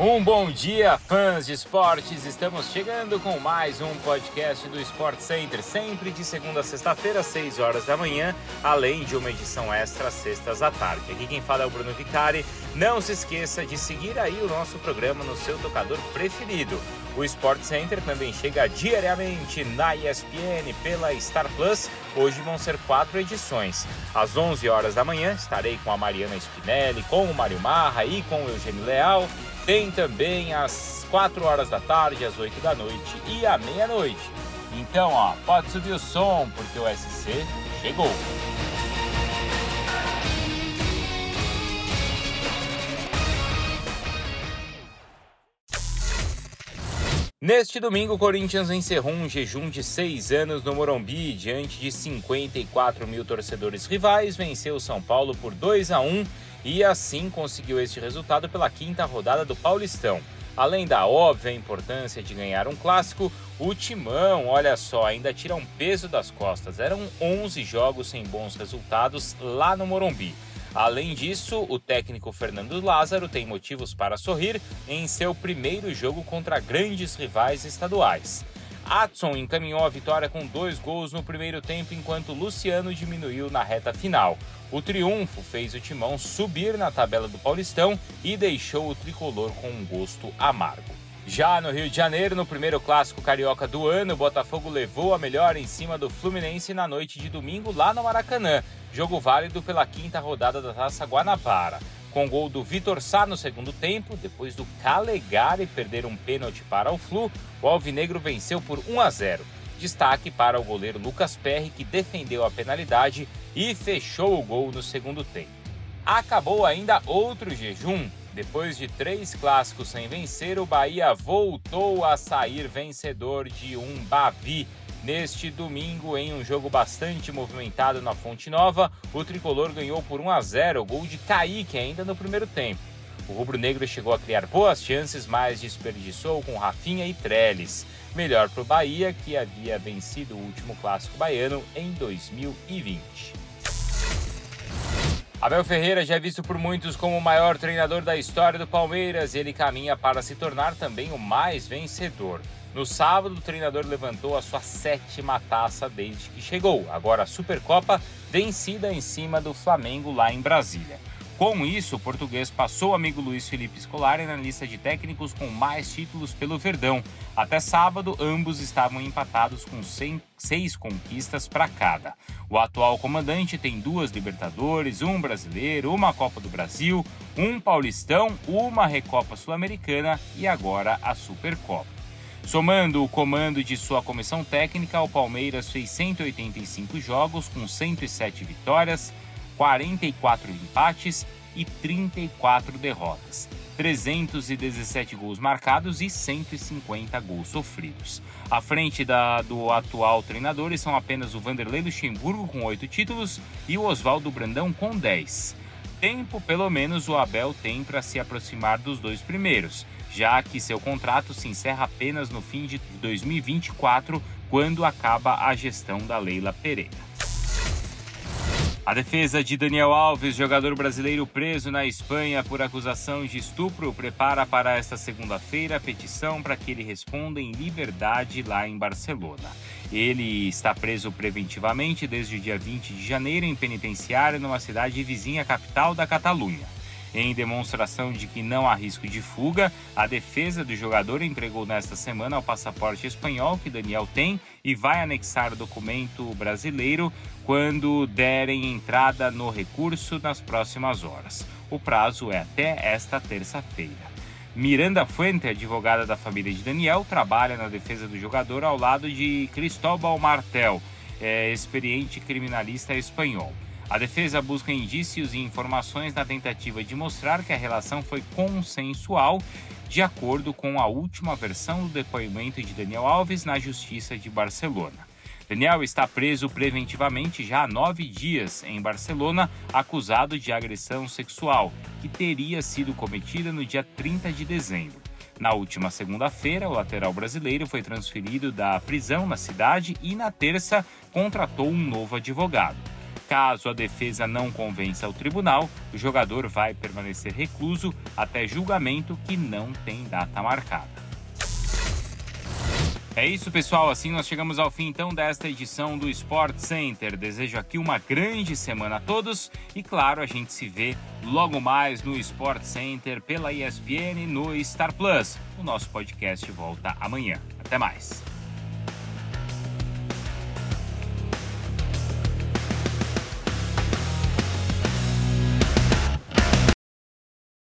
Um bom dia, fãs de esportes! Estamos chegando com mais um podcast do Sport Center, sempre de segunda a sexta-feira, às 6 horas da manhã, além de uma edição extra sextas à tarde. Aqui quem fala é o Bruno Vicari. Não se esqueça de seguir aí o nosso programa no seu tocador preferido. O Sport Center também chega diariamente na ESPN pela Star Plus. Hoje vão ser quatro edições. Às 11 horas da manhã estarei com a Mariana Spinelli, com o Mário Marra e com o Eugênio Leal. Tem também às 4 horas da tarde, às 8 da noite e à meia-noite. Então, ó, pode subir o som porque o SC chegou. Neste domingo, o Corinthians encerrou um jejum de seis anos no Morumbi. Diante de 54 mil torcedores rivais, venceu o São Paulo por 2 a 1 e assim conseguiu este resultado pela quinta rodada do Paulistão. Além da óbvia importância de ganhar um clássico, o Timão, olha só, ainda tira um peso das costas. Eram 11 jogos sem bons resultados lá no Morumbi. Além disso, o técnico Fernando Lázaro tem motivos para sorrir em seu primeiro jogo contra grandes rivais estaduais. Adson encaminhou a vitória com dois gols no primeiro tempo, enquanto Luciano diminuiu na reta final. O triunfo fez o timão subir na tabela do Paulistão e deixou o tricolor com um gosto amargo. Já no Rio de Janeiro, no primeiro clássico carioca do ano, o Botafogo levou a melhor em cima do Fluminense na noite de domingo lá no Maracanã, jogo válido pela quinta rodada da Taça Guanabara. Com gol do Vitor Sá no segundo tempo, depois do Calegari perder um pênalti para o Flu, o Alvinegro venceu por 1 a 0. Destaque para o goleiro Lucas Perry, que defendeu a penalidade e fechou o gol no segundo tempo. Acabou ainda outro jejum. Depois de três clássicos sem vencer, o Bahia voltou a sair vencedor de um Bavi Neste domingo, em um jogo bastante movimentado na Fonte Nova, o tricolor ganhou por 1 a 0, gol de Kaique ainda no primeiro tempo. O rubro-negro chegou a criar boas chances, mas desperdiçou com Rafinha e Trellis. Melhor para o Bahia, que havia vencido o último clássico baiano em 2020. Abel Ferreira já é visto por muitos como o maior treinador da história do Palmeiras e ele caminha para se tornar também o mais vencedor. No sábado, o treinador levantou a sua sétima taça desde que chegou. Agora a Supercopa vencida em cima do Flamengo lá em Brasília. Com isso, o português passou o amigo Luiz Felipe Scolari na lista de técnicos com mais títulos pelo Verdão. Até sábado, ambos estavam empatados com seis conquistas para cada. O atual comandante tem duas Libertadores, um Brasileiro, uma Copa do Brasil, um Paulistão, uma Recopa Sul-Americana e agora a Supercopa. Somando o comando de sua comissão técnica, o Palmeiras fez 185 jogos com 107 vitórias, 44 empates e 34 derrotas. 317 gols marcados e 150 gols sofridos. À frente da, do atual treinador são apenas o Vanderlei Luxemburgo com 8 títulos e o Oswaldo Brandão com 10. Tempo, pelo menos, o Abel tem para se aproximar dos dois primeiros já que seu contrato se encerra apenas no fim de 2024, quando acaba a gestão da Leila Pereira. A defesa de Daniel Alves, jogador brasileiro preso na Espanha por acusação de estupro, prepara para esta segunda-feira a petição para que ele responda em liberdade lá em Barcelona. Ele está preso preventivamente desde o dia 20 de janeiro em penitenciária numa cidade vizinha à capital da Catalunha. Em demonstração de que não há risco de fuga, a defesa do jogador entregou nesta semana o passaporte espanhol que Daniel tem e vai anexar o documento brasileiro quando derem entrada no recurso nas próximas horas. O prazo é até esta terça-feira. Miranda Fuente, advogada da família de Daniel, trabalha na defesa do jogador ao lado de Cristóbal Martel, é, experiente criminalista espanhol. A defesa busca indícios e informações na tentativa de mostrar que a relação foi consensual, de acordo com a última versão do depoimento de Daniel Alves na Justiça de Barcelona. Daniel está preso preventivamente já há nove dias em Barcelona, acusado de agressão sexual, que teria sido cometida no dia 30 de dezembro. Na última segunda-feira, o lateral brasileiro foi transferido da prisão na cidade e, na terça, contratou um novo advogado. Caso a defesa não convença o tribunal, o jogador vai permanecer recluso até julgamento que não tem data marcada. É isso, pessoal. Assim nós chegamos ao fim então desta edição do Sport Center. Desejo aqui uma grande semana a todos e, claro, a gente se vê logo mais no Sport Center pela ESPN no Star Plus. O nosso podcast volta amanhã. Até mais.